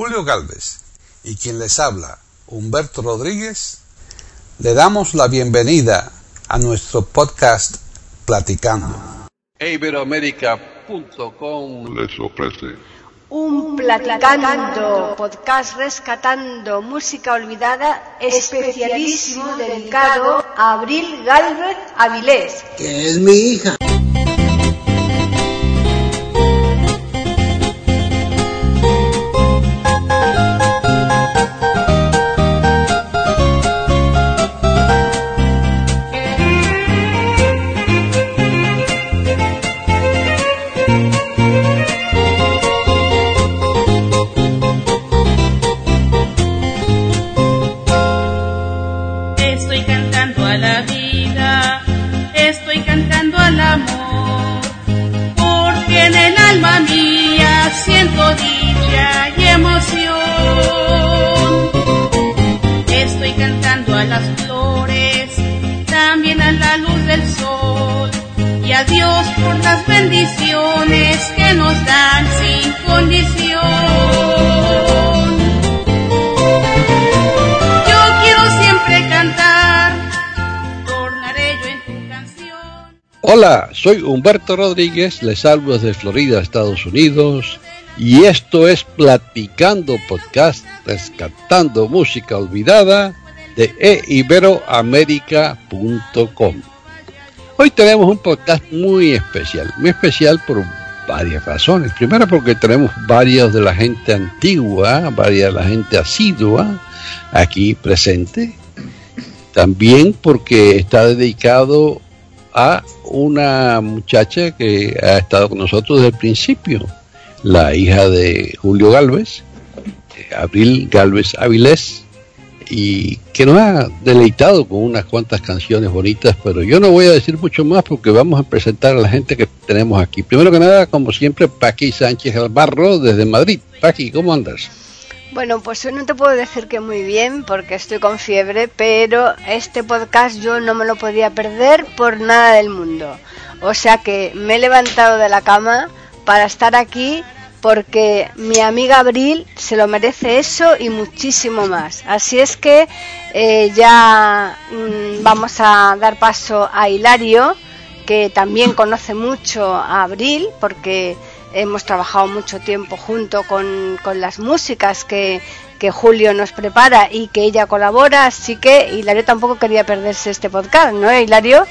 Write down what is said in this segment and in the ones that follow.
Julio Galvez y quien les habla, Humberto Rodríguez, le damos la bienvenida a nuestro podcast Platicando. Iberoamérica.com les ofrece Un platicando, podcast rescatando música olvidada, especialísimo dedicado a Abril Galvez Avilés. que es mi hija. Soy Humberto Rodríguez, les hablo desde Florida, Estados Unidos, y esto es Platicando Podcast, rescatando música olvidada de eiberoamerica.com. Hoy tenemos un podcast muy especial, muy especial por varias razones. Primero porque tenemos varios de la gente antigua, varias de la gente asidua aquí presente. También porque está dedicado a una muchacha que ha estado con nosotros desde el principio, la hija de Julio Galvez, eh, Abril Galvez Avilés, y que nos ha deleitado con unas cuantas canciones bonitas, pero yo no voy a decir mucho más porque vamos a presentar a la gente que tenemos aquí. Primero que nada, como siempre, Paqui Sánchez Albarro desde Madrid. Paqui, ¿cómo andas? Bueno, pues no te puedo decir que muy bien porque estoy con fiebre, pero este podcast yo no me lo podía perder por nada del mundo. O sea que me he levantado de la cama para estar aquí porque mi amiga Abril se lo merece eso y muchísimo más. Así es que eh, ya mm, vamos a dar paso a Hilario, que también conoce mucho a Abril porque hemos trabajado mucho tiempo junto con, con las músicas que, que Julio nos prepara y que ella colabora, así que Hilario tampoco quería perderse este podcast, ¿no, Hilario?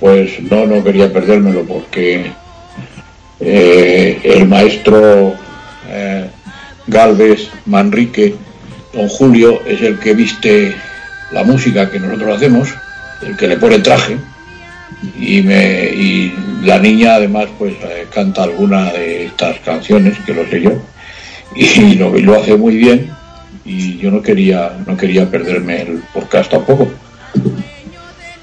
Pues no, no quería perdérmelo porque eh, el maestro eh, Galvez Manrique, don Julio, es el que viste la música que nosotros hacemos, el que le pone traje, y, me, y la niña además pues eh, canta alguna de estas canciones, que lo sé yo, y lo, y lo hace muy bien, y yo no quería, no quería perderme el podcast tampoco.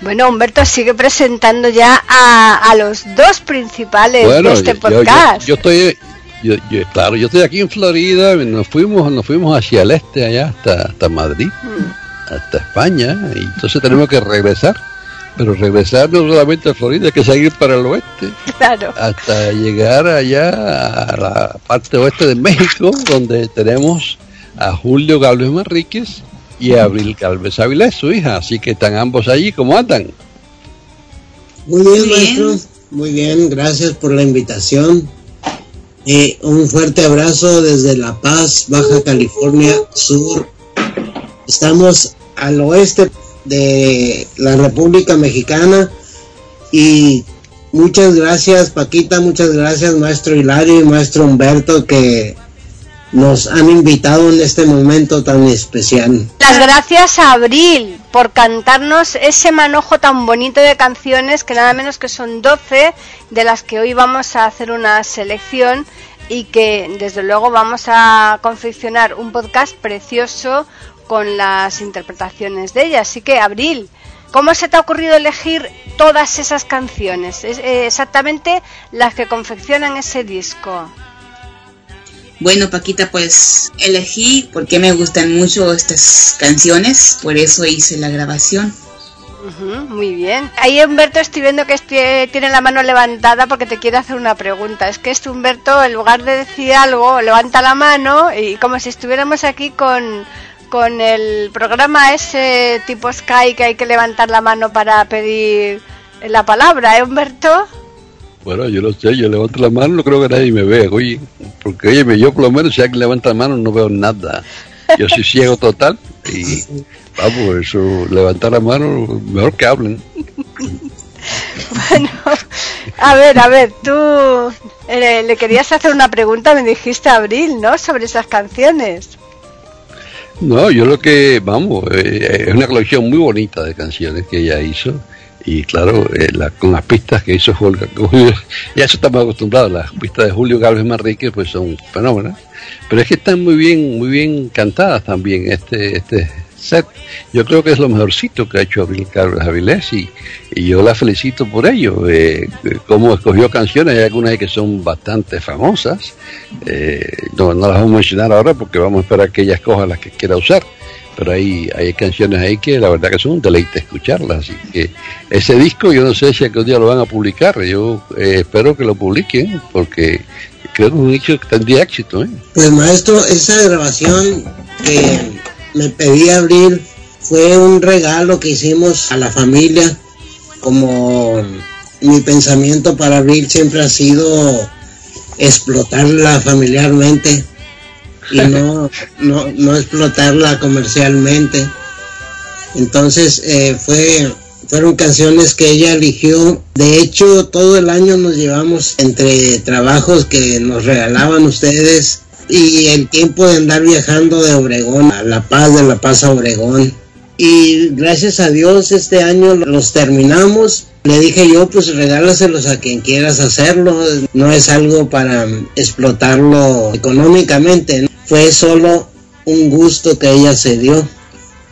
Bueno, Humberto sigue presentando ya a, a los dos principales de este yo- yo- podcast. Yo, estoy, yo, yo- claro, yo estoy aquí en Florida, nos fuimos, nos fuimos hacia el este, allá hasta, hasta Madrid, Mm. hasta España, y entonces tenemos que regresar. Pero regresar no solamente a Florida, hay que seguir para el oeste, Claro. hasta llegar allá a la parte oeste de México, donde tenemos a Julio Galvez Manríquez y a Abril Galvez Avilés, su hija. Así que están ambos allí, ¿cómo andan? Muy bien, maestro. Muy bien, gracias por la invitación. Eh, un fuerte abrazo desde La Paz, Baja California Sur. Estamos al oeste de la República Mexicana y muchas gracias Paquita, muchas gracias maestro Hilario y maestro Humberto que nos han invitado en este momento tan especial. Las gracias a Abril por cantarnos ese manojo tan bonito de canciones que nada menos que son 12 de las que hoy vamos a hacer una selección y que desde luego vamos a confeccionar un podcast precioso con las interpretaciones de ella. Así que Abril, ¿cómo se te ha ocurrido elegir todas esas canciones? Es, eh, exactamente las que confeccionan ese disco. Bueno, Paquita, pues elegí porque me gustan mucho estas canciones, por eso hice la grabación. muy bien. Ahí Humberto estoy viendo que tiene la mano levantada porque te quiere hacer una pregunta. Es que este Humberto, en lugar de decir algo, levanta la mano y como si estuviéramos aquí con, con el programa ese tipo Sky que hay que levantar la mano para pedir la palabra, ¿eh, Humberto? Bueno, yo lo sé, yo levanto la mano, no creo que nadie me vea, oye, porque oye, yo por lo menos si alguien levanta la mano no veo nada. Yo soy ciego total y vamos, eso, levantar la mano, mejor que hablen. Bueno, a ver, a ver, tú eh, le querías hacer una pregunta, me dijiste Abril, ¿no? Sobre esas canciones. No, yo lo que, vamos, eh, es una colección muy bonita de canciones que ella hizo. Y claro, eh, con las pistas que hizo Julio, ya eso estamos acostumbrados, las pistas de Julio Galvez Manrique pues son fenómenos, pero es que están muy bien, muy bien cantadas también este, este Yo creo que es lo mejorcito que ha hecho Abril Carlos Avilés y, yo la felicito por ello. Eh, como escogió canciones, hay algunas que son bastante famosas, eh, no, no las vamos a mencionar ahora porque vamos a esperar que ella escoja las que quiera usar pero hay, hay canciones ahí que la verdad que son un deleite escucharlas. Así que ese disco yo no sé si algún día lo van a publicar, yo eh, espero que lo publiquen porque creo que es un hecho que tendría éxito. ¿eh? Pues maestro, esa grabación que me pedí abrir fue un regalo que hicimos a la familia, como mi pensamiento para abrir siempre ha sido explotarla familiarmente y no, no, no explotarla comercialmente. Entonces eh, fue, fueron canciones que ella eligió. De hecho, todo el año nos llevamos entre trabajos que nos regalaban ustedes y el tiempo de andar viajando de Obregón a La Paz, de La Paz a Obregón. Y gracias a Dios este año los terminamos. Le dije yo, pues regálaselos a quien quieras hacerlo. No es algo para explotarlo económicamente fue solo un gusto que ella se dio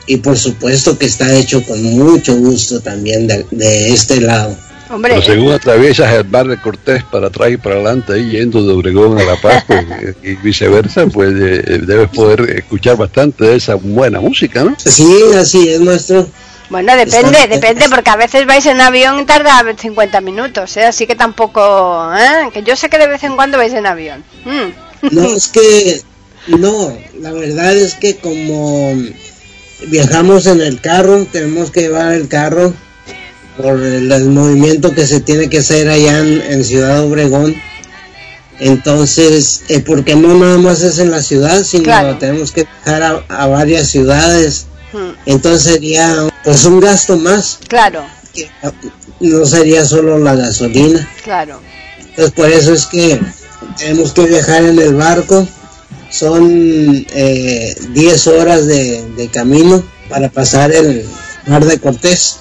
y por supuesto que está hecho con mucho gusto también de, este lado. Hombre. Pero según atraviesas el bar de Cortés para atrás y para adelante, ahí yendo de Obregón a La Paz pues, y viceversa, pues eh, debes poder escuchar bastante de esa buena música, ¿no? Sí, así es, nuestro. Bueno, depende, depende, porque a veces vais en avión y tarda 50 minutos, ¿eh? así que tampoco, ¿eh? que yo sé que de vez en cuando vais en avión. Mm. No, es que no, la verdad es que como viajamos en el carro, tenemos que llevar el carro por el, movimiento que se tiene que hacer allá en, Ciudad Obregón. Entonces, eh, porque no nada más es en la ciudad, sino tenemos que viajar a, varias ciudades. Hmm. Entonces sería pues un gasto más. Claro. no sería solo la gasolina. Claro. Entonces por eso es que tenemos que viajar en el barco son 10 eh, horas de, camino para pasar el mar de Cortés.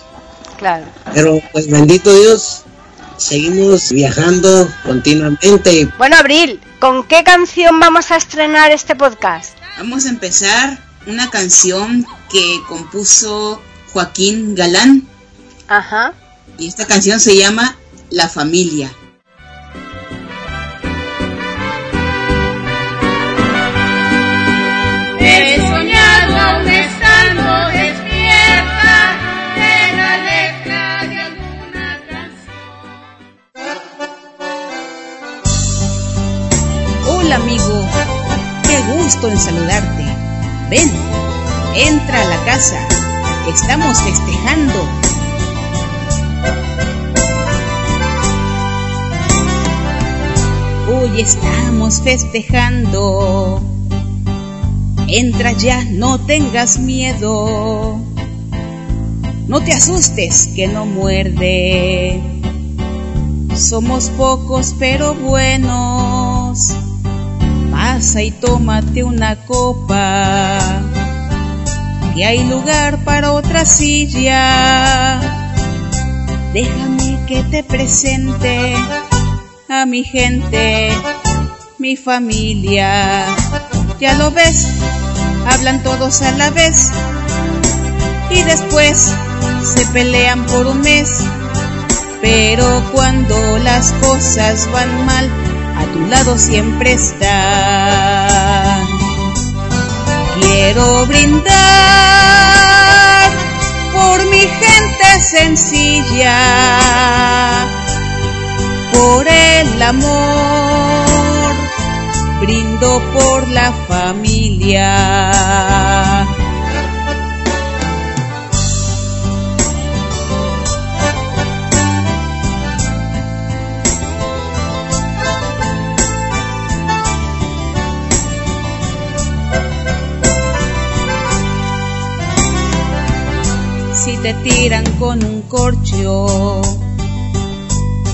Claro. Pero pues bendito Dios, seguimos viajando continuamente. Bueno, Abril, ¿con qué canción vamos a estrenar este podcast? Vamos a empezar una canción que compuso Joaquín Galán. Ajá. Y esta canción se llama La familia. Amigo, qué gusto en saludarte. Ven, entra a la casa, estamos festejando. Hoy estamos festejando. Entra ya, no tengas miedo. No te asustes que no muerde. Somos pocos pero buenos y tómate una copa, que hay lugar para otra silla. Déjame que te presente a mi gente, mi familia. Ya lo ves, hablan todos a la vez y después se pelean por un mes. Pero cuando las cosas van mal, lado siempre está. Quiero brindar por mi gente sencilla por el amor, brindo por la familia. Te tiran con un corcho.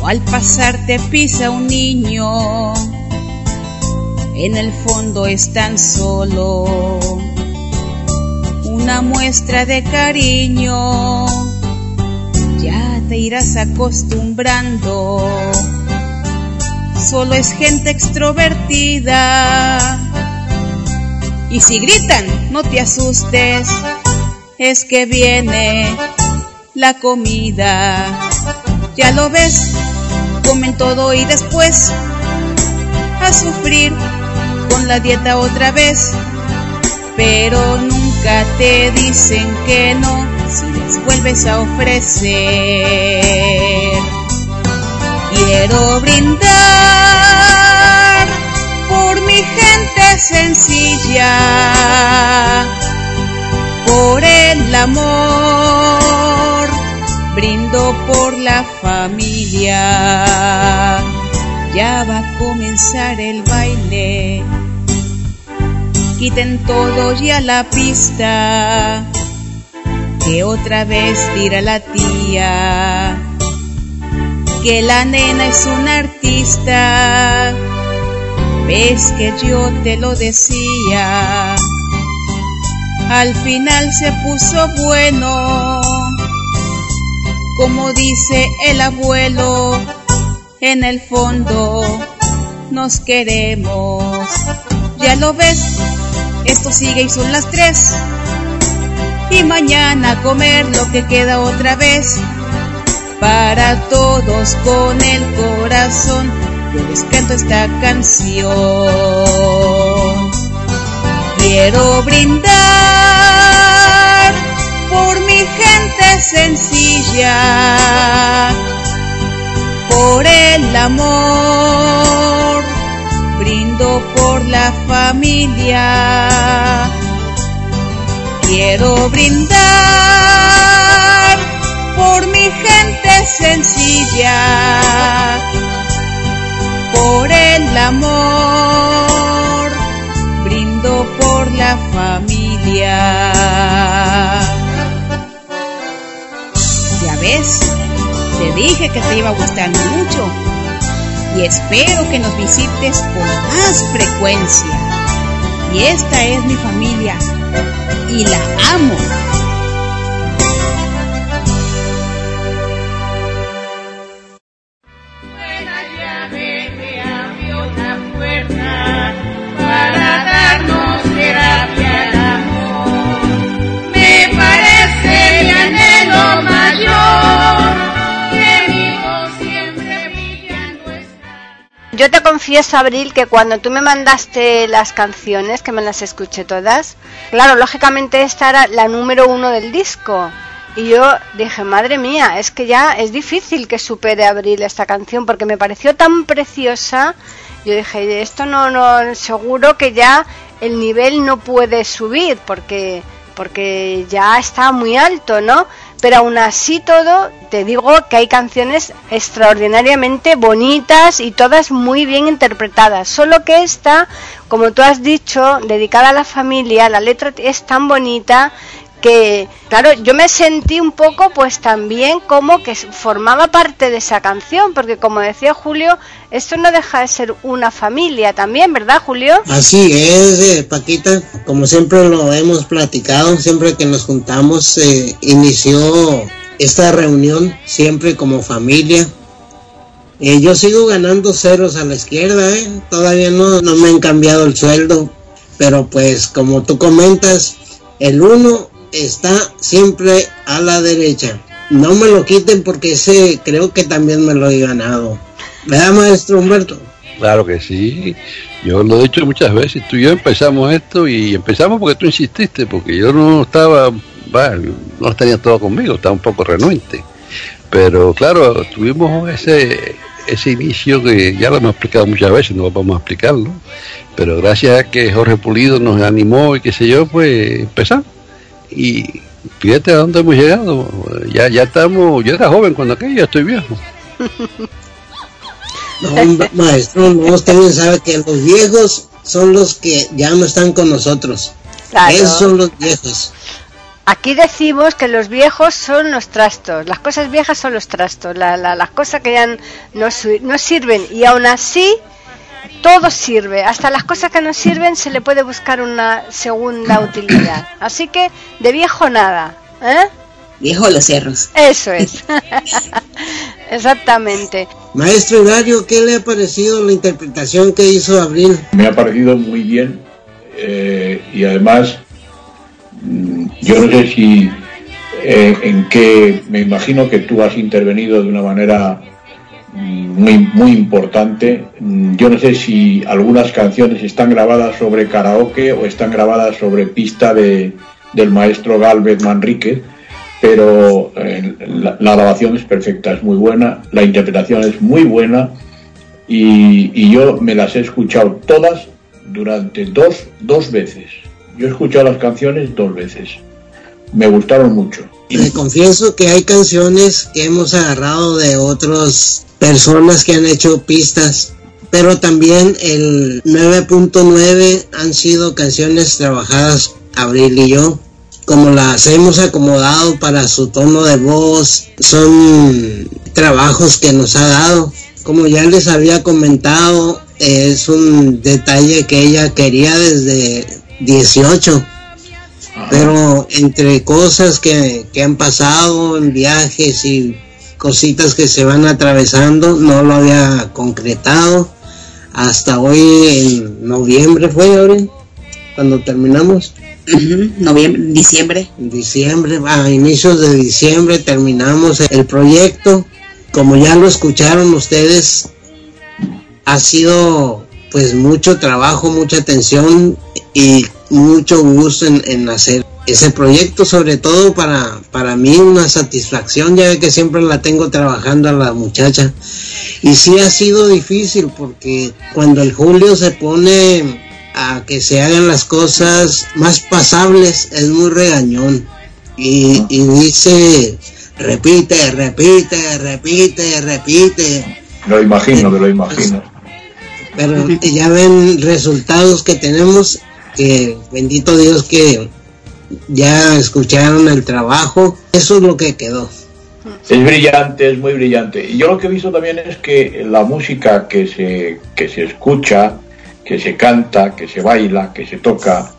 O al pasar te pisa un niño, en el fondo es tan solo. Una muestra de cariño. Ya te irás acostumbrando, solo es gente extrovertida. Y si gritan, no te asustes, es que viene la comida. Ya lo ves, comen todo y después a sufrir con la dieta otra vez. Pero nunca te dicen que no si les vuelves a ofrecer. Quiero brindar por mi gente sencilla por el amor, brindo por la familia. Ya va a comenzar el baile. Quiten todo ya la pista, que otra vez tira la tía. Que la nena es una artista, ves que yo te lo decía al final se puso bueno. Como dice el abuelo, en el fondo nos queremos. Ya lo ves, esto sigue y son las tres. Y mañana comer lo que queda otra vez. Para todos con el corazón, yo les canto esta canción. Quiero brindar por mi gente sencilla, por el amor, brindo por la familia. Quiero brindar por mi gente sencilla, por el amor, la familia. Ya ves, te dije que te iba a gustar mucho y espero que nos visites con más frecuencia. Y esta es mi familia y la amo. Yo te confieso, Abril, que cuando tú me mandaste las canciones, que me las escuché todas, claro, lógicamente esta era la número uno del disco. Y yo dije, madre mía, es que ya es difícil que supere Abril esta canción porque me pareció tan preciosa. Yo dije, esto no, no, seguro que ya el nivel no puede subir porque, porque ya está muy alto, ¿no? Pero aún así todo, te digo que hay canciones extraordinariamente bonitas y todas muy bien interpretadas. Solo que esta, como tú has dicho, dedicada a la familia, la letra es tan bonita que, claro, yo me sentí un poco pues también como que formaba parte de esa canción, porque como decía Julio, esto no deja de ser una familia también, ¿verdad, Julio? Así es, eh, Paquita, como siempre lo hemos platicado, siempre que nos juntamos, eh, inició esta reunión siempre como familia. Eh, yo sigo ganando ceros a la izquierda, ¿eh? todavía no, no me han cambiado el sueldo, pero pues como tú comentas, el uno está siempre a la derecha. No me lo quiten porque ese creo que también me lo he ganado. ¿Verdad, maestro Humberto? Claro que sí. Yo lo he dicho muchas veces. Tú y yo empezamos esto y empezamos porque tú insististe, porque yo no estaba no las tenía todo conmigo, estaba un poco renuente. Pero claro, tuvimos ese, ese inicio que ya lo hemos explicado muchas veces, no vamos a explicarlo, pero gracias a que Jorge Pulido nos animó y qué sé yo, pues empezamos. Y fíjate a dónde hemos llegado. Ya, ya estamos, yo era joven cuando aquello, ya estoy viejo. No, maestro, no, usted sabe que los viejos son los que ya no están con nosotros. Esos son los viejos. Aquí decimos que los viejos son los trastos, las cosas viejas son los trastos, las cosas que ya no, no sirven y aún así todo sirve, hasta las cosas que no sirven se le puede buscar una segunda utilidad. Así que de viejo nada, ¿eh? Viejo los cerros. Eso es. Exactamente. Maestro Hilario, ¿qué le ha parecido la interpretación que hizo Abril? Me ha parecido muy bien eh, y además mm, yo no sé si eh, en qué, me imagino que tú has intervenido de una manera muy, muy importante. Mm, yo no sé si algunas canciones están grabadas sobre karaoke o están grabadas sobre pista de, del maestro Galvez Manrique pero eh, la, grabación es perfecta, es muy buena, la interpretación es muy buena y, yo me las he escuchado todas durante dos, dos veces. Yo he escuchado las canciones dos veces. Me gustaron mucho. Le confieso que hay canciones que hemos agarrado de otras personas que han hecho pistas, pero también el 9.9 han sido canciones trabajadas Abril y yo como las hemos acomodado para su tono de voz, son trabajos que nos ha dado. Como ya les había comentado, es un detalle que ella quería desde 18. Pero entre cosas que, que han pasado en viajes y cositas que se van atravesando, no lo había concretado. Hasta hoy en noviembre fue, ahora cuando terminamos noviembre, diciembre. Diciembre, a inicios de diciembre terminamos el proyecto. Como ya lo escucharon ustedes, ha sido pues mucho trabajo, mucha atención y mucho gusto en, hacer ese proyecto, sobre todo para, para mí una satisfacción, ya que siempre la tengo trabajando a la muchacha. Y sí ha sido difícil porque cuando el Julio se pone a que se hagan las cosas más pasables es muy regañón. Y, dice, repite, repite, repite, repite. Lo imagino, me lo imagino. Pero ya ven resultados que tenemos, que bendito Dios que ya escucharon el trabajo, eso es lo que quedó. Es brillante, es muy brillante. Y yo lo que he visto también es que la música que se, que se escucha que se canta, que se baila, que se toca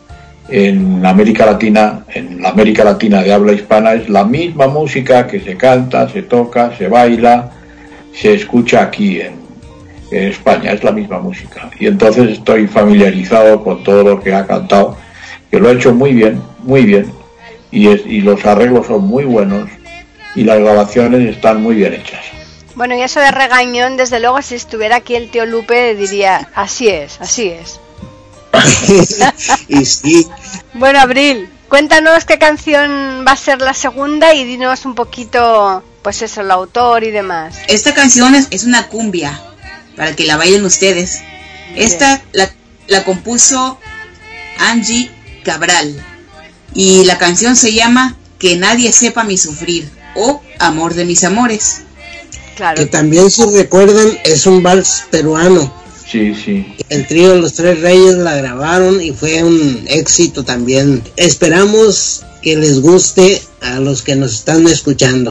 en América Latina, en la América Latina de habla hispana, es la misma música que se canta, se toca, se baila, se escucha aquí en, España, es la misma música. Y entonces estoy familiarizado con todo lo que ha cantado, que lo ha hecho muy bien, muy bien, y, y los arreglos son muy buenos y las grabaciones están muy bien hechas. Bueno, y eso de regañón, desde luego, si estuviera aquí el tío Lupe, diría, así es, así es. y sí. Bueno, Abril, cuéntanos qué canción va a ser la segunda y dinos un poquito, pues eso, el autor y demás. Esta canción es, una cumbia, para que la bailen ustedes. Esta la, la compuso Angie Cabral y la canción se llama Que nadie sepa mi sufrir o Amor de mis amores. Que también, si recuerdan, es un vals peruano. Sí, sí. El trío Los Tres Reyes la grabaron y fue un éxito también. Esperamos que les guste a los que nos están escuchando.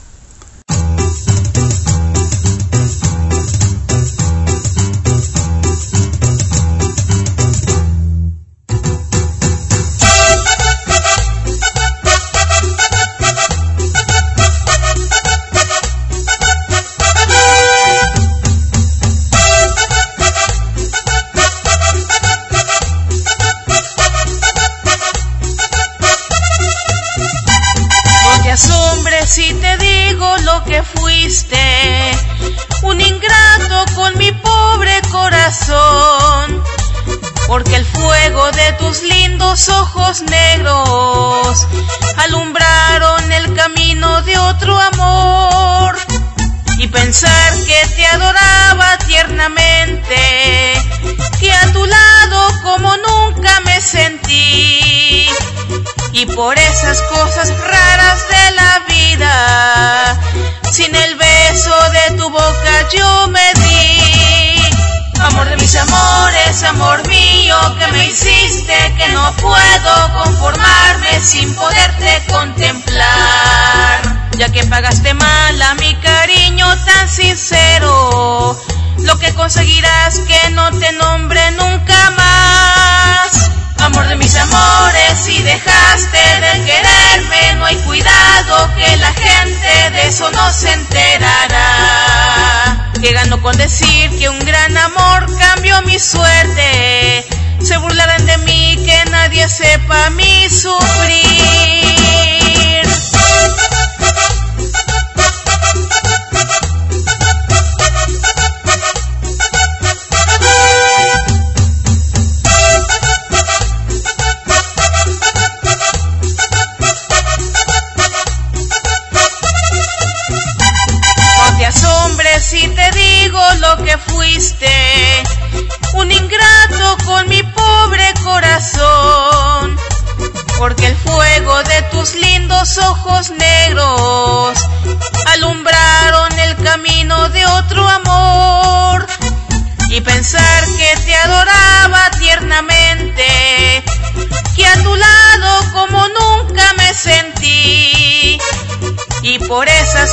por esas cosas raras de la vida, sin el beso de tu boca yo me di. Amor de mis amores, amor mío, que me hiciste que no puedo conformarme sin poderte contemplar. Ya que pagaste mal a mi cariño tan sincero, lo que conseguirás que no te nombre nunca más amor de mis amores, si dejaste de quererme, no hay cuidado que la gente de eso no se enterará. Que gano con decir que un gran amor cambió mi suerte, se burlarán de mí que nadie sepa mi sufrir.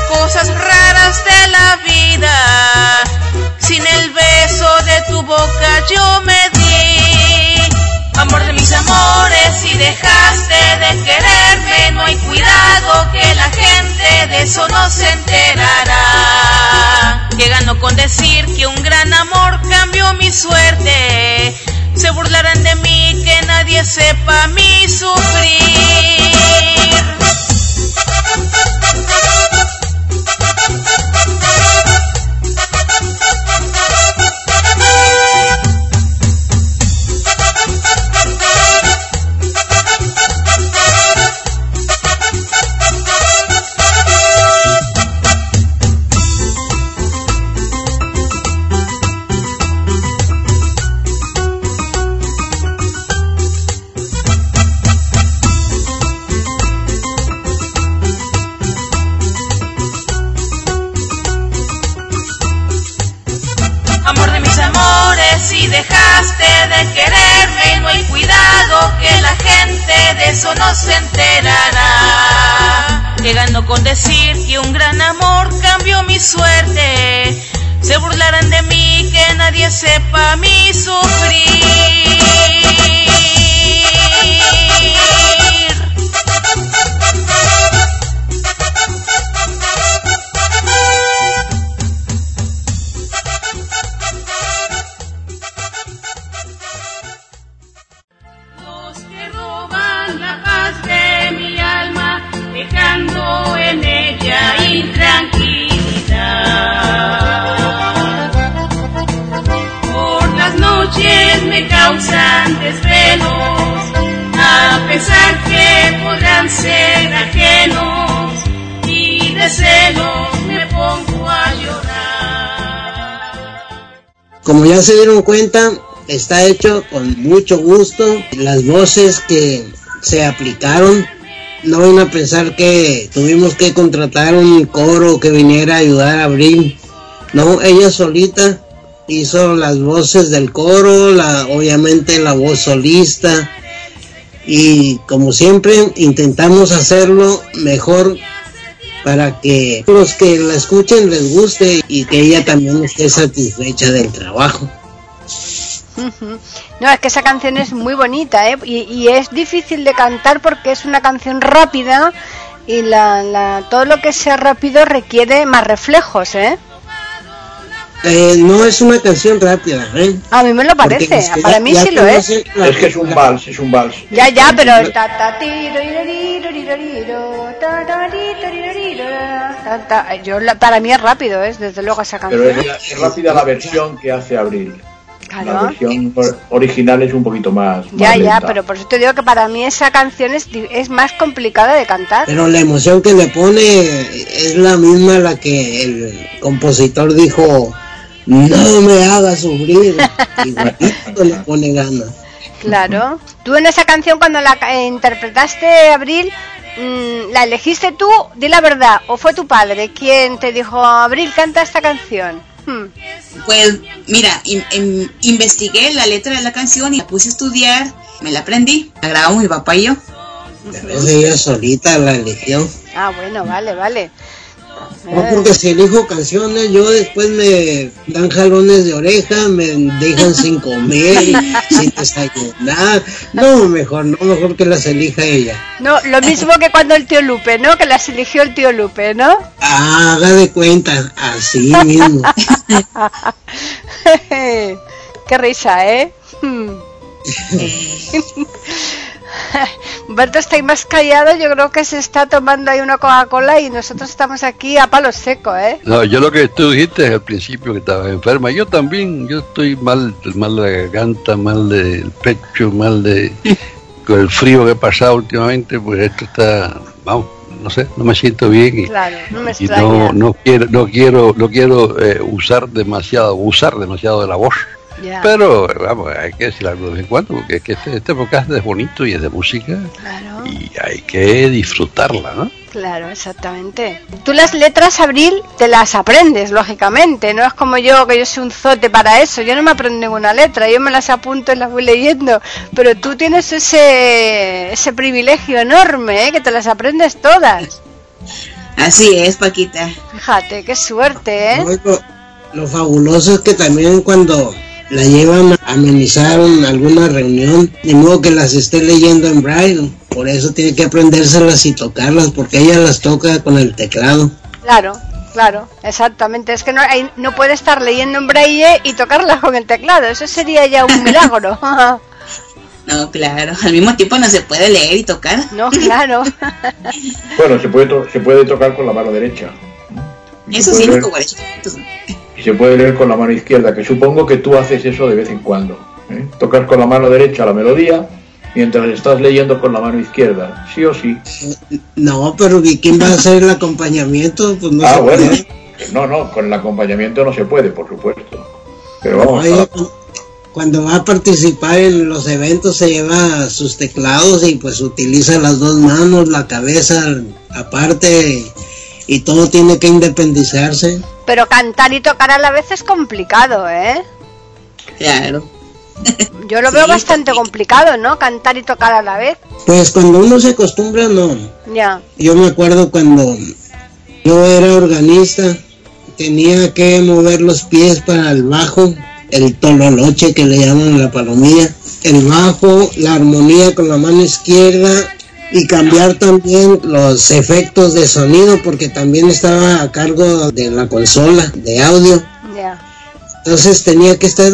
Cosas raras de la vida, sin el beso de tu boca yo me di. Amor de mis amores, si dejaste de quererme, no hay cuidado que la gente de eso no se enterará. Llegando con decir que un gran amor cambió mi suerte, se burlarán de mí que nadie sepa mi sufrir. Se dieron cuenta, está hecho con mucho gusto. Las voces que se aplicaron, no van a pensar que tuvimos que contratar un coro que viniera a ayudar a Abril. No, ella solita hizo las voces del coro, la, obviamente la voz solista. Y como siempre, intentamos hacerlo mejor para que los que la escuchen les guste y que ella también esté satisfecha del trabajo. No, es que esa canción es muy bonita, ¿eh? y, es difícil de cantar porque es una canción rápida y la, todo lo que sea rápido requiere más reflejos, ¿eh? Eh, no es una canción rápida, ¿eh? A mí me lo parece, para mí sí lo es. Es que es un vals, es un vals. Ya, ya, pero... Yo, para mí es rápido, ¿eh? desde luego esa canción. Pero es, rápida la versión que hace Abril. La versión original es un poquito más. Ya, ya, pero por eso te digo que para mí esa canción es, es más complicada de cantar. Pero la emoción que le pone es la misma la que el compositor dijo: No me hagas sufrir. Igualito le pone ganas. Claro. Tú en esa canción cuando la interpretaste, Abril, mm, ¿la elegiste tú? Di la verdad. ¿O fue tu padre quien te dijo, Abril, canta esta canción? Hmm. Pues mira, investigué la letra de la canción y la puse a estudiar, me la aprendí, la grabamos mi papá y yo. ella solita la eligió. Ah, bueno, vale, vale. No, porque si elijo canciones, yo después me dan jalones de oreja, me dejan sin comer, sin desayunar. No, mejor, no, mejor que las elija ella. No, lo mismo que cuando el tío Lupe, ¿no? Que las eligió el tío Lupe, ¿no? Ah, haga de cuenta, así mismo. Qué risa, ¿eh? Hmm. Berto está ahí más callado, yo creo que se está tomando ahí una Coca-Cola y nosotros estamos aquí a palo seco, ¿eh? No, yo lo que tú dijiste al principio que estaba enferma, yo también, yo estoy mal, mal de la garganta, mal del pecho, mal de... con el frío que he pasado últimamente, pues esto está, vamos, no sé, no me siento bien y, claro, no, me y no, no, quiero, no quiero, no quiero eh, usar demasiado, usar demasiado de la voz. Pero, vamos, hay que decir algo de vez en cuando, porque es que este, este podcast es bonito y es de música. Y hay que disfrutarla, ¿no? Claro, exactamente. Tú las letras, Abril, te las aprendes, lógicamente. No es como yo, que yo soy un zote para eso. Yo no me aprendo ninguna letra, yo me las apunto y las voy leyendo. Pero tú tienes ese, ese privilegio enorme, ¿eh? que te las aprendes todas. Así es, Paquita. Fíjate, qué suerte, ¿eh? lo fabuloso es que también cuando la llevan a amenizar alguna reunión, de modo que las esté leyendo en braille. Por eso tiene que aprendérselas y tocarlas, porque ella las toca con el teclado. Claro, claro, exactamente. Es que no, no puede estar leyendo en braille y tocarlas con el teclado. Eso sería ya un milagro. No, claro, al mismo tiempo no se puede leer y tocar. No, claro. bueno, se puede, se puede tocar con la mano derecha. Eso sí, como y se puede leer con la mano izquierda, que supongo que tú haces eso de vez en cuando. ¿eh? Tocas con la mano derecha la melodía mientras estás leyendo con la mano izquierda, sí o sí. No, pero ¿quién va a hacer el acompañamiento? Pues no ah, bueno. No, no, con el acompañamiento no se puede, por supuesto. Pero vamos. Cuando va a participar en los eventos se lleva sus teclados y pues utiliza las dos manos, la cabeza aparte y todo tiene que independizarse. Pero cantar y tocar a la vez es complicado, ¿eh? Claro. Yo lo veo bastante complicado, ¿no? Cantar y tocar a la vez. Pues cuando uno se acostumbra, no. Ya. Yo me acuerdo cuando yo era organista, tenía que mover los pies para el bajo, el tololoche que le llaman la palomilla, el bajo, la armonía con la mano izquierda y cambiar también los efectos de sonido porque también estaba a cargo de la consola de audio. Entonces tenía que estar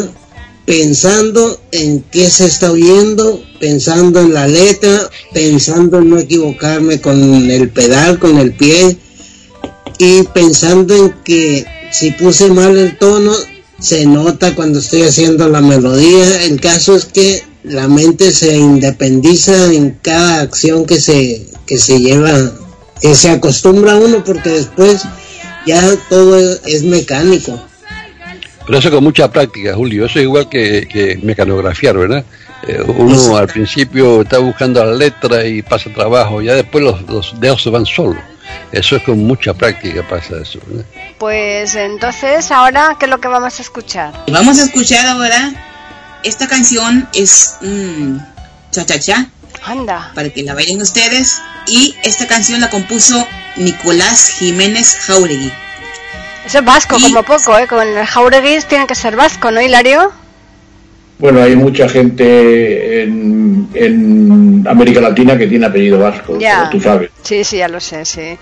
pensando en qué se está oyendo, pensando en la letra, pensando en no equivocarme con el pedal, con el pie y pensando en que si puse mal el tono se nota cuando estoy haciendo la melodía. El caso es que la mente se independiza en cada acción que se, que se lleva, que se acostumbra uno porque después ya todo es, mecánico. Pero eso con mucha práctica, Julio, eso es igual que, que mecanografiar, ¿verdad? Eh, uno al principio está buscando la letra y pasa trabajo, ya después los, los dedos se van solos. Eso es con mucha práctica pasa eso. Pues entonces, ahora, ¿qué es lo que vamos a escuchar? Vamos a escuchar ahora esta canción es un cha-cha-cha. Anda. Para que la bailen ustedes. Y esta canción la compuso Nicolás Jiménez Jauregui. Eso es vasco, como poco, ¿eh? Con el Jauregui tiene que ser vasco, ¿no, Hilario? Bueno, hay mucha gente en, América Latina que tiene apellido vasco, ya. tú sabes. Sí, sí, ya lo sé, sí.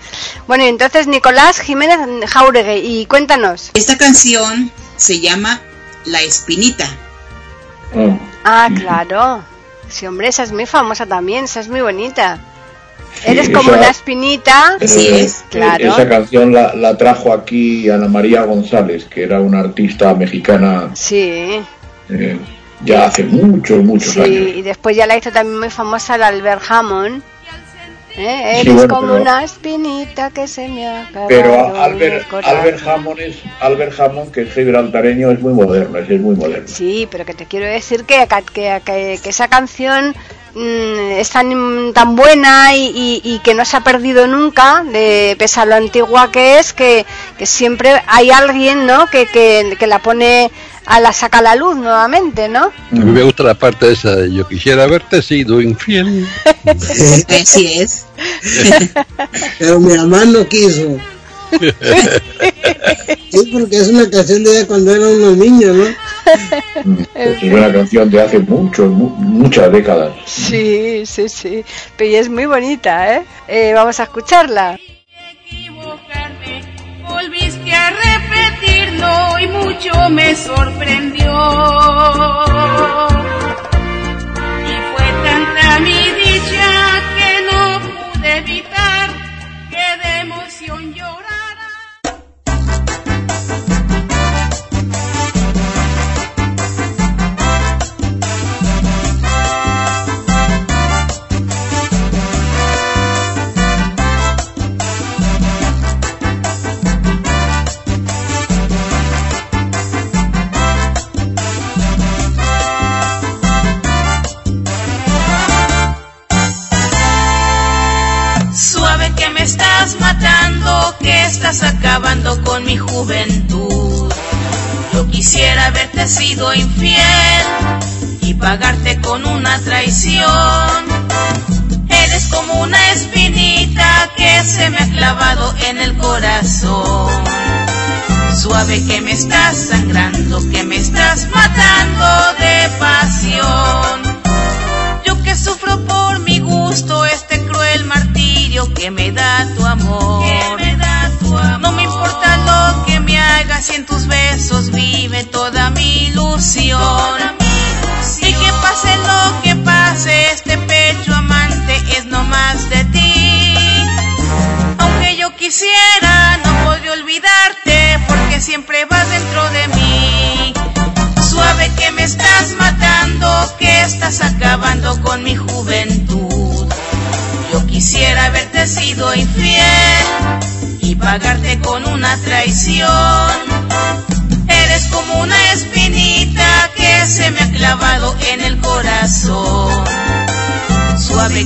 Bueno, y entonces Nicolás Jiménez Jauregui, y cuéntanos. Esta canción se llama La Espinita. Ah, claro. Sí, hombre, esa es muy famosa también, esa es muy bonita. Eres Sí, como esa- una espinita. Eh, es, claro. Esa canción la, la trajo aquí Ana María González, que era una artista mexicana Sí, eh, ya hace muchos, muchos sí. años. Y después ya la hizo también muy famosa la Albert Hammond. ¿Eh? Sí, Eres bueno, como pero- una espinita que se me ha Pero Albert. Albert Hammond es Albert Hammond, que es gibraltareño, es muy moderno, es muy moderno. Sí, pero que te quiero decir que, que, que- que esa canción mm, es tan, tan buena y, y- y que no se ha perdido nunca, de, pese a lo antigua que es, que, que siempre hay alguien ¿no? que, que, que la pone a la saca a la luz nuevamente, ¿no? A mí me gusta la parte esa de yo quisiera haberte sido infiel. Así es. Pero mi mamá no quiso. Sí, porque es una canción de cuando era unos niños, ¿no? Es una canción de hace muchos, mu- muchas décadas. Sí, sí, sí. Pero es muy bonita, ¿eh? Eh, Vamos a escucharla. volviste a y mucho me sorprendió. Me estás sangrando, que me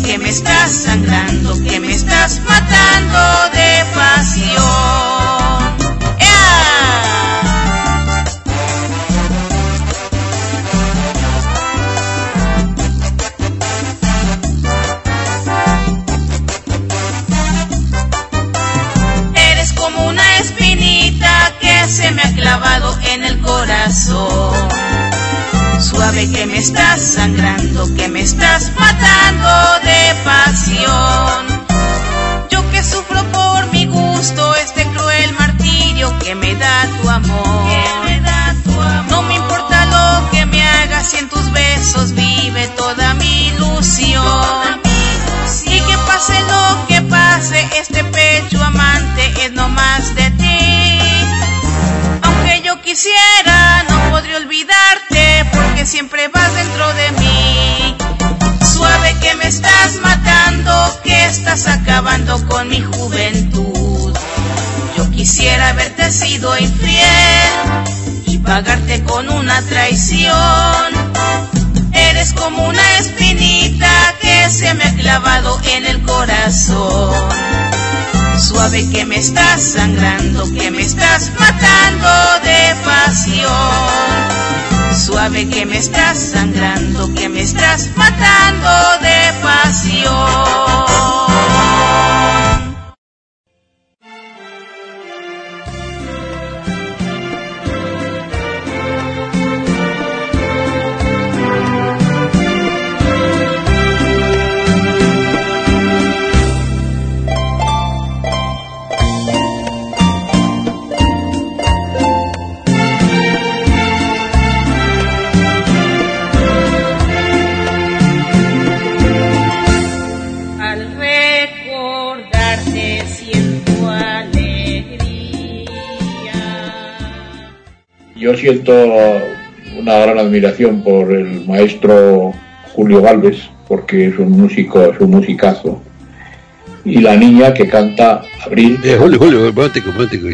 Que me estás sangrando, que me estás matando de pasión. ¡Ea! Eres como una espinita que se me ha clavado en el corazón. Suave que me estás sangrando, que me estás en el corazón. Suave que me estás sangrando, que me estás matando de pasión. Suave que me estás sangrando, que me estás matando de pasión. Siento una gran admiración por el maestro Julio Galvez, porque es un músico, es un musicazo. Y la niña que canta Abril. Eh, Julio, Julio, romántico, romántico.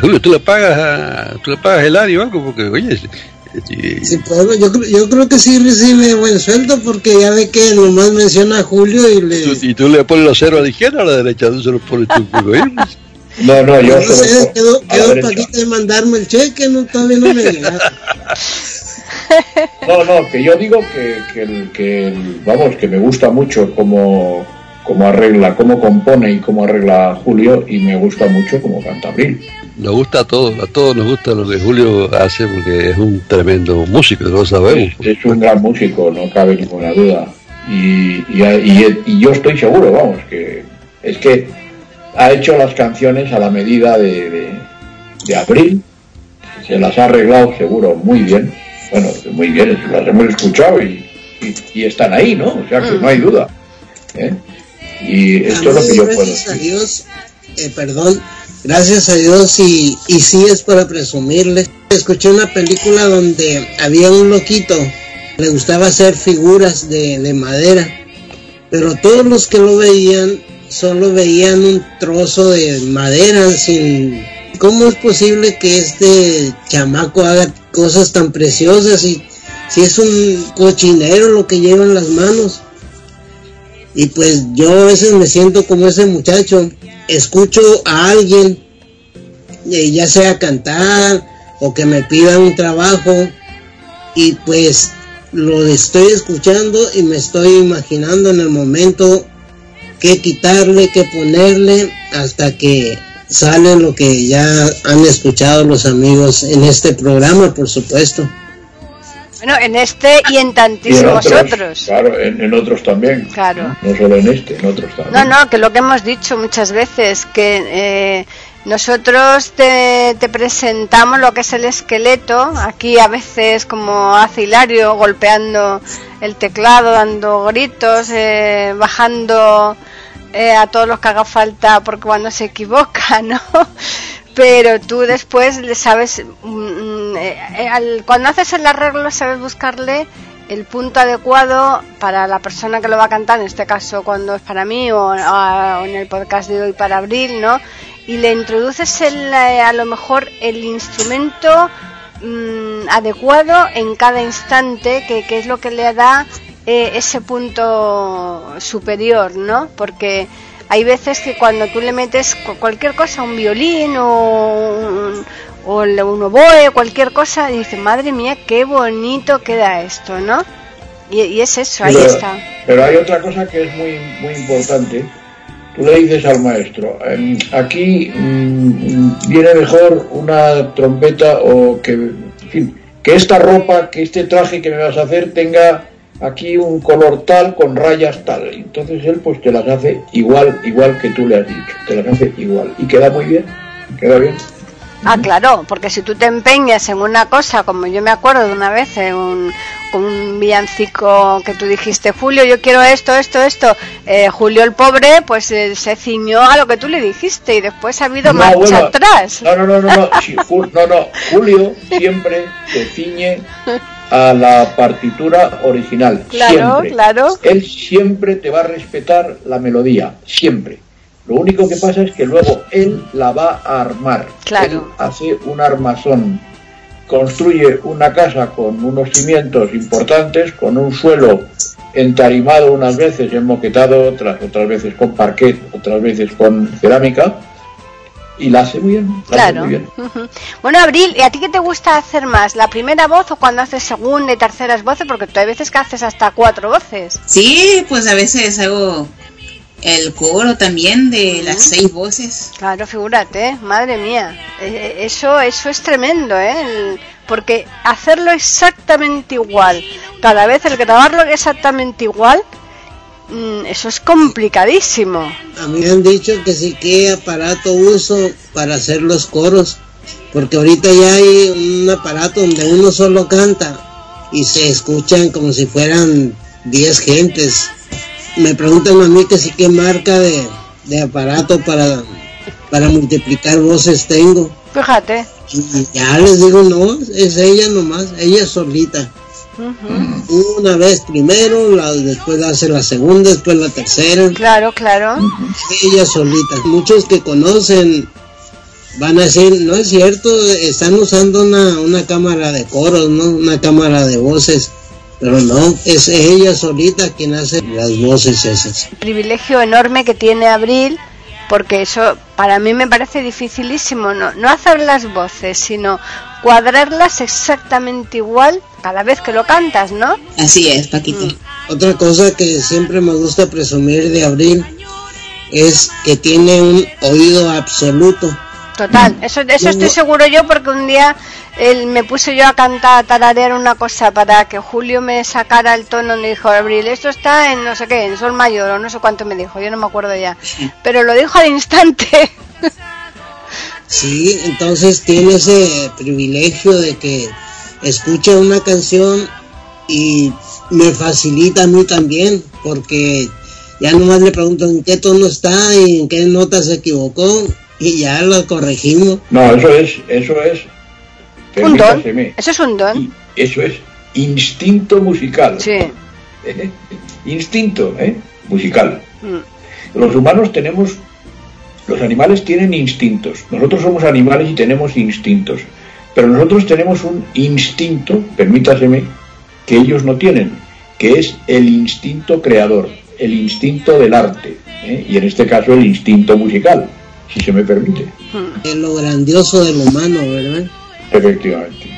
Julio, ¿tú le pagas, tú le pagas el ario o algo? Porque, oye, Sí, pues, yo, yo, creo que sí recibe buen sueldo porque ya ve que nomás menciona a Julio y le... ¿Y tú le pones los ceros a la izquierda o a la derecha? ¿Tú se los pones tú? no, no, yo... No sé, quedó, quedó Paquita de mandarme el cheque, no, todavía no me. No, no, que yo digo que, que, que vamos, que me gusta mucho como, como arregla, cómo compone y cómo arregla Julio y me gusta mucho como canta Abril. Nos gusta a todos, a todos nos gusta lo que Julio hace porque es un tremendo músico, lo sabemos. Es, un gran músico, no cabe ninguna duda. Y, y, y, yo estoy seguro, vamos, que es que ha hecho las canciones a la medida de, de, de Abril, se las ha arreglado seguro muy bien bueno, muy bien, las hemos escuchado y, y, están ahí, ¿no? O sea que no hay duda. ¿eh? Y esto es lo que yo puedo decir. A Dios, eh, perdón, gracias a Dios y, y sí es para presumirle. Escuché una película donde había un loquito, le gustaba hacer figuras de, de madera, pero todos los que lo veían solo veían un trozo de madera sin ¿cómo es posible que este chamaco haga cosas tan preciosas y si es un cochinero lo que lleva en las manos? Y pues yo a veces me siento como ese muchacho, escucho a alguien, eh, ya sea cantar o que me pida un trabajo, y pues lo estoy escuchando y me estoy imaginando en el momento qué quitarle, qué ponerle, hasta que sale lo que ya han escuchado los amigos en este programa, por supuesto. Bueno, en este y en tantísimos otros, Claro, en, otros también. Claro. No solo en este, en otros también. No, no, que lo que hemos dicho muchas veces, que eh, nosotros te, te, presentamos lo que es el esqueleto, aquí a veces como hace Hilario, golpeando el teclado, dando gritos, eh, bajando eh, a todos los que haga falta porque cuando se equivoca, ¿no? Pero tú después le sabes, mm, mm, eh, cuando haces el arreglo sabes buscarle el punto adecuado para la persona que lo va a cantar, en este caso cuando es para mí o, en el podcast de hoy para abril, ¿no? Y le introduces el, eh, a lo mejor el instrumento mm, adecuado en cada instante, que, que, es lo que le da eh, ese punto superior, ¿no? Porque hay veces que cuando tú le metes cualquier cosa, un violín o un, o un oboe, cualquier cosa, dices, madre mía, qué bonito queda esto, ¿no? Y, es eso, ahí está. Pero hay otra cosa que es muy, muy importante. Tú le dices al maestro, em, aquí mm, viene mejor una trompeta o que, en fin, que esta ropa, que este traje que me vas a hacer tenga aquí un color tal con rayas tal. Entonces él pues te las hace igual, igual que tú le has dicho, te las hace igual. Y queda muy bien, queda bien. Ah, claro, porque si tú te empeñas en una cosa, como yo me acuerdo de una vez, en un, un villancico que tú dijiste, Julio, yo quiero esto, esto, esto, eh, Julio el pobre, pues eh, se ciñó a lo que tú le dijiste y después ha habido marcha atrás. No, no, no, no, no, no, no, Julio siempre se ciñe a la partitura original. Claro, siempre. claro. Él siempre te va a respetar la melodía, siempre. Lo único que pasa es que luego él la va a armar. Claro. Él hace un armazón, construye una casa con unos cimientos importantes, con un suelo entarimado unas veces, enmoquetado, otras, otras veces con parquet, otras veces con cerámica y la hace muy bien. claro. muy bien. Bueno, Abril, ¿y a ti qué te gusta hacer más? ¿La primera voz o cuando haces segunda y terceras voces? Porque tú hay veces que haces hasta cuatro voces. Sí, pues a veces hago el coro también de las seis voces. Claro, figúrate, madre mía. E, e, eso, eso es tremendo, ¿eh? porque hacerlo exactamente igual, cada vez el grabarlo exactamente igual, eso es complicadísimo. A mí me han dicho que sí, qué aparato uso para hacer los coros, porque ahorita ya hay un aparato donde uno solo canta y se escuchan como si fueran 10 gentes. Me preguntan a mí que sí qué marca de, aparato para, para multiplicar voces tengo. Fíjate. Y ya les digo, no, es ella nomás, ella solita. Una vez primero, la, después hace la segunda, después la tercera. Claro, claro. Ella solita. Muchos que conocen van a decir, no es cierto, están usando una, una cámara de coros, ¿no? Una cámara de voces. Pero no, es ella solita quien hace las voces esas. Privilegio enorme que tiene Abril, porque eso para mí me parece dificilísimo, no, no hacer las voces, sino cuadrarlas exactamente igual cada vez que lo cantas, ¿no? Así es, Paquita. Mm. Otra cosa que siempre me gusta presumir de Abril es que tiene un oído absoluto. Total, eso, eso estoy seguro yo porque un día él me puse yo a cantar, a tararear una cosa para que Julio me sacara el tono y dijo, Abril, esto está en no sé qué, en sol mayor o no sé cuánto me dijo, yo no me acuerdo ya, pero lo dijo al instante. Sí, entonces tiene ese privilegio de que escucha una canción y me facilita a mí también, porque ya nomás le pregunto en qué tono está y en qué nota se equivocó y ya lo corregimos. No, eso es, eso es. Un don. Eso es un don. Eso es instinto musical. Sí. instinto, ¿eh? Musical. Mm. Los humanos tenemos, los animales tienen instintos. Nosotros somos animales y tenemos instintos. Pero nosotros tenemos un instinto, permítaseme, que ellos no tienen, que es el instinto creador, el instinto del arte, ¿eh? y en este caso el instinto musical si se me permite. Es lo grandioso del humano, ¿verdad? Efectivamente.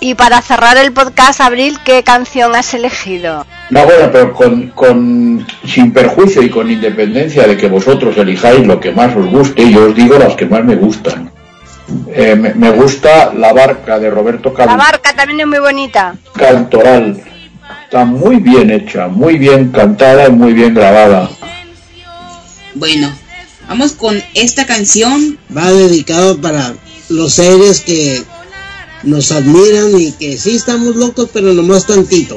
Y para cerrar el podcast, Abril, ¿qué canción has elegido? No, bueno, pero con, con, sin perjuicio y con independencia de que vosotros elijáis lo que más os guste, yo os digo las que más me gustan. Eh, me, gusta La Barca de Roberto Carlos. La Barca también es muy bonita. Cantoral. Está muy bien hecha, muy bien cantada y muy bien grabada. Bueno, Vamos con esta canción. Va dedicado para los seres que nos admiran y que sí estamos locos, pero nomás tantito.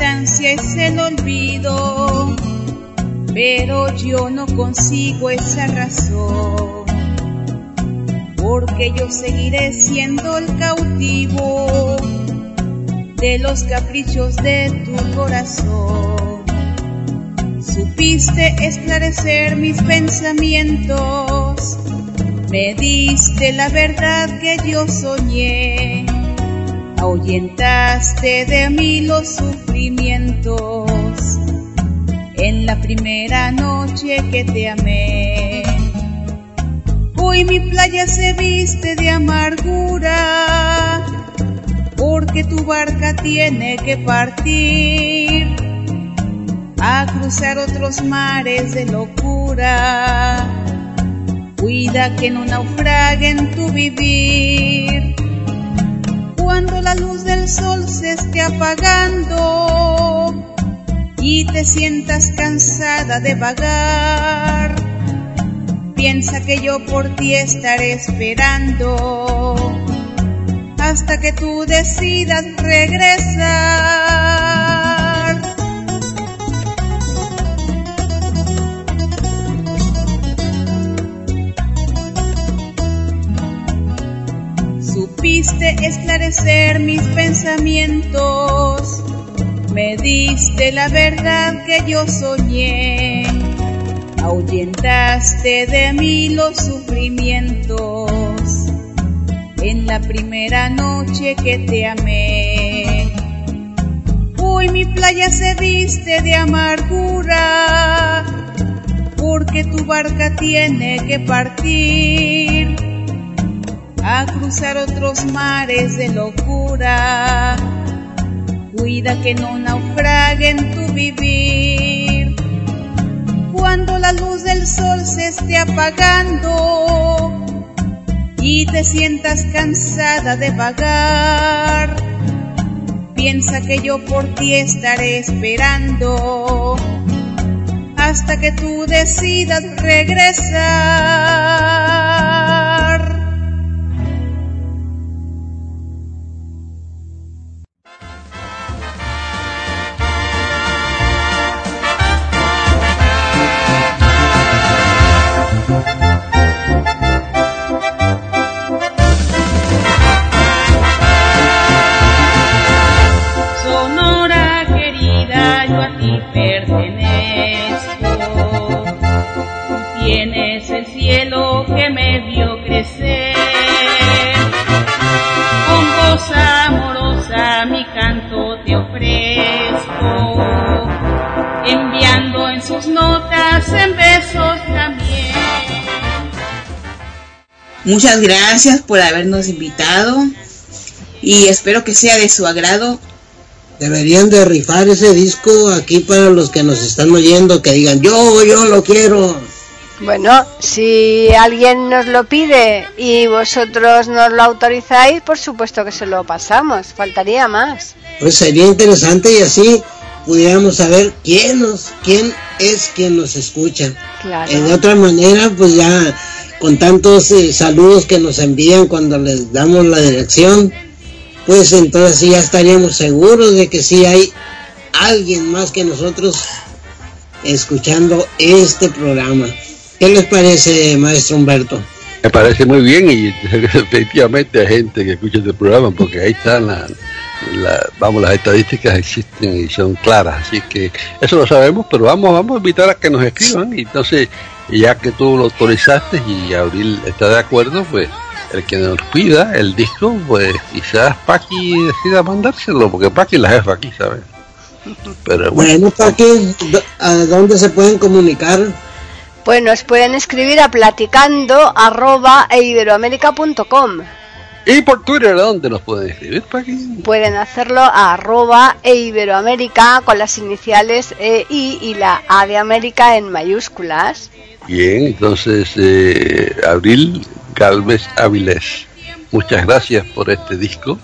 distancia es el olvido, pero yo no consigo esa razón, porque yo seguiré siendo el cautivo de los caprichos de tu corazón. Supiste esclarecer mis pensamientos, me diste la verdad que yo soñé ahuyentaste de mí los en la primera noche que te amé. Hoy mi playa se viste de amargura, porque tu barca tiene que partir a cruzar otros mares de locura. Cuida que no naufrague en tu vivir cuando la luz del sol se esté apagando y te sientas cansada de vagar, piensa que yo por ti estaré esperando hasta que tú decidas regresar. Supiste esclarecer mis pensamientos, me diste la verdad que yo soñé, ahuyentaste de mí los sufrimientos. En la primera noche que te amé. Hoy mi playa se viste de amargura, porque tu barca tiene que partir a cruzar otros mares de locura. Cuida que no naufrague en tu vivir. Cuando la luz del sol se esté apagando y te sientas cansada de vagar, piensa que yo por ti estaré esperando hasta que tú decidas regresar. Muchas gracias por habernos invitado y espero que sea de su agrado. Deberían de rifar ese disco aquí para los que nos están oyendo, que digan, yo, yo lo quiero. Bueno, si alguien nos lo pide y vosotros nos lo autorizáis, por supuesto que se lo pasamos, faltaría más. Pues sería interesante y así pudiéramos saber quién nos, quién es quien nos escucha. Claro. De otra manera, pues ya con tantos eh, saludos que nos envían cuando les damos la dirección, pues entonces ya estaríamos seguros de que sí hay alguien más que nosotros escuchando este programa. ¿Qué les parece, maestro Humberto? Me parece muy bien y efectivamente hay gente que escucha este programa porque ahí están las, vamos, las estadísticas existen y son claras, así que eso lo sabemos, pero vamos, vamos a invitar a que nos escriban y entonces y ya que tú lo autorizaste y Abril está de acuerdo, pues el que nos pida el disco, pues quizás Paqui decida mandárselo, porque Paqui la jefa aquí, ¿sabes? Pero bueno, Paqui, ¿a dónde se pueden comunicar? Pues nos pueden escribir a platicando arroba e iberoamérica.com. ¿Y por Twitter dónde nos pueden escribir, Paqui? Pueden hacerlo a arroba e iberoamérica con las iniciales E, I y la A de América en mayúsculas. Bien, entonces, eh, Abril Galvez Avilés, muchas gracias por este disco,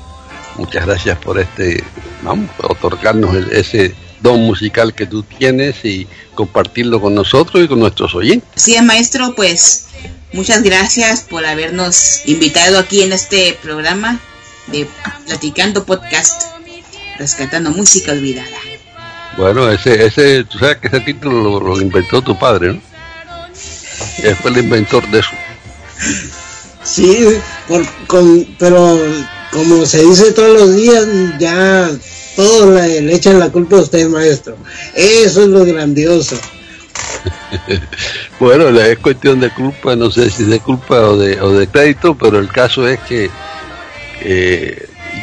muchas gracias por este, vamos, otorgarnos ese don musical que tú tienes y compartirlo con nosotros y con nuestros oyentes. Sí, maestro, pues muchas gracias por habernos invitado aquí en este programa de Platicando Podcast, rescatando música olvidada. Bueno, ese, ese, tú sabes que ese título lo inventó tu padre, ¿no? Fue el inventor de eso. Sí, pero como se dice todos los días, ya todos le, echan la culpa a usted, maestro. Eso es lo grandioso. bueno, es cuestión de culpa, no sé si de culpa o de, o de crédito, pero el caso es que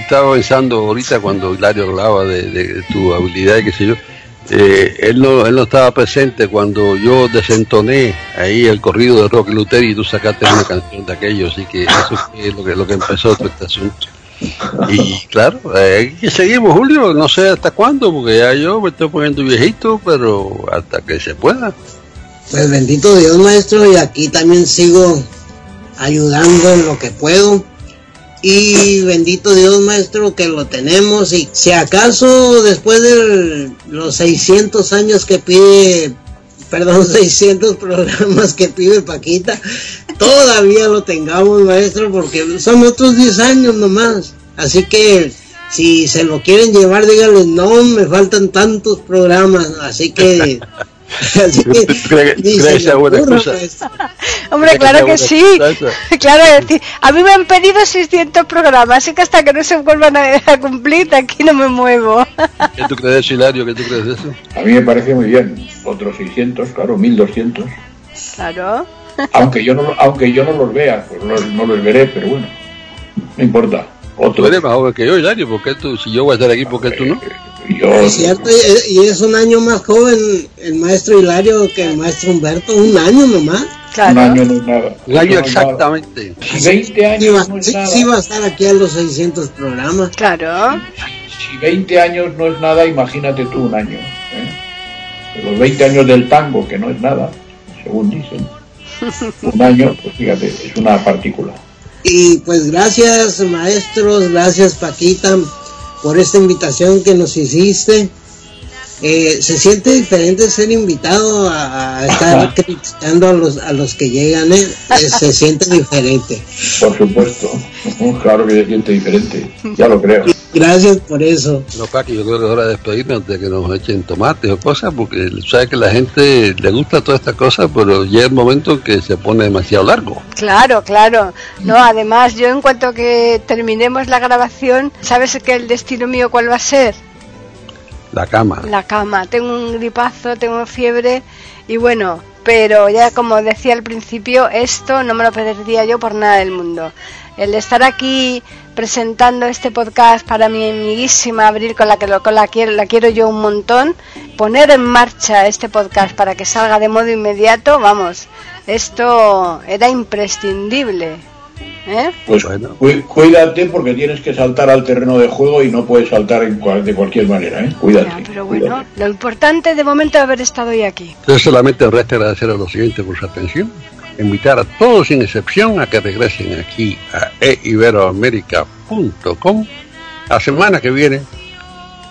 estaba pensando ahorita cuando Hilario hablaba de, de tu habilidad y qué sé yo, eh, él, no, él no estaba presente cuando yo desentoné ahí el corrido de Rocky Luther y tú sacaste una canción de aquello, así que eso es lo que, lo que empezó todo este asunto. Y claro, eh, seguimos, Julio, no sé hasta cuándo, porque ya yo me estoy poniendo viejito, pero hasta que se pueda. Pues bendito Dios, maestro, y aquí también sigo ayudando en lo que puedo y bendito Dios maestro que lo tenemos y si acaso después de los 600 años que pide, perdón, 600 programas que pide Paquita, todavía lo tengamos maestro porque son otros 10 años nomás. Así que si se lo quieren llevar, díganle, no, me faltan tantos programas. Así que Así Hombre, claro que sí. Claro, decir, a mí me han pedido 600 programas, así que hasta que no se vuelvan a, cumplir, aquí no me muevo. ¿Qué tú crees, Hilario? ¿Qué tú crees de eso? A mí me parece muy bien. Otros 600, claro, 1200. Claro. Aunque yo no, aunque yo no los vea, pues no, los veré, pero bueno, no importa. Otro. Tú eres más joven que yo, Hilario, ¿por qué tú, si yo voy a estar aquí, ¿por qué tú no? Es cierto, y es un año más joven el maestro Hilario que el maestro Humberto, un año nomás. Un año no es nada. Un año exactamente. 20 años no es sí, nada. sí va a estar aquí a los 600 programas. Claro. Si 20 años no es nada, imagínate tú un año. ¿eh? Los 20 años del tango, que no es nada, según dicen. Un año, pues fíjate, es una partícula. Y pues gracias maestros, gracias Paquita por esta invitación que nos hiciste. Eh, se siente diferente ser invitado a, a estar criticando a los, a los que llegan, ¿eh? Eh, se siente diferente. Por supuesto. Claro que se siente diferente. Ya lo creo. Gracias por eso. No, Paqui, yo creo que es hora de despedirnos antes de que nos echen tomates o cosas, porque sabes que la gente le gusta toda esta cosa, pero llega el momento que se pone demasiado largo. Claro, claro. No, además, yo en cuanto que terminemos la grabación, ¿sabes que el destino mío cuál va a ser? La cama. La cama. Tengo un gripazo, tengo fiebre y bueno, pero ya como decía al principio, esto no me lo perdería yo por nada del mundo. El estar aquí presentando este podcast para mi amiguísima Abril, con la que lo, con la quiero, la quiero yo un montón, poner en marcha este podcast para que salga de modo inmediato, vamos, esto era imprescindible. ¿Eh? Pues cu- cuídate porque tienes que saltar al terreno de juego y no puedes saltar en cual- de cualquier manera, ¿eh? Cuídate. Ya, pero bueno, lo importante de momento es haber estado hoy aquí. Entonces solamente resta agradecer a los siguientes por su atención, invitar a todos sin excepción a que regresen aquí a eiberoamerica.com la semana que viene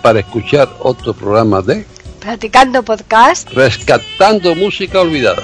para escuchar otro programa de Platicando podcast. Rescatando Música Olvidada.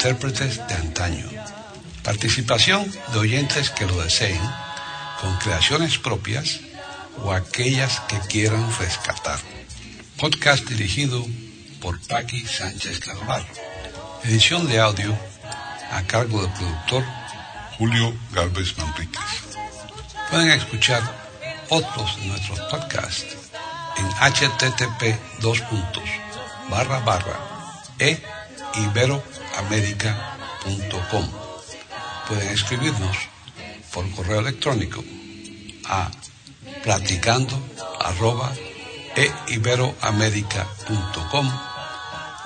Intérpretes de antaño. Participación de oyentes que lo deseen, con creaciones propias o aquellas que quieran rescatar. Podcast dirigido por Paqui Sánchez Calvar. Edición de audio a cargo del productor Julio Galvez Manríquez. Pueden escuchar otros de nuestros podcasts en http dos puntos, barra barra e iberoamerica.com. Pueden escribirnos por correo electrónico a platicando arroba eiberoamerica.com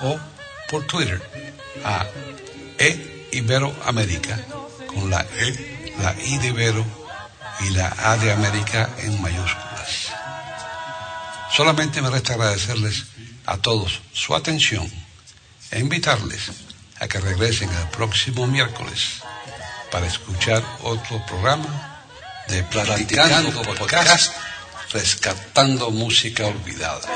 o por Twitter a eiberoamerica con la E, la I de Ibero y la A de América en mayúsculas. Solamente me resta agradecerles a todos su atención e invitarles a que regresen el próximo miércoles para escuchar otro programa de Platicando Podcast, Rescatando Música Olvidada.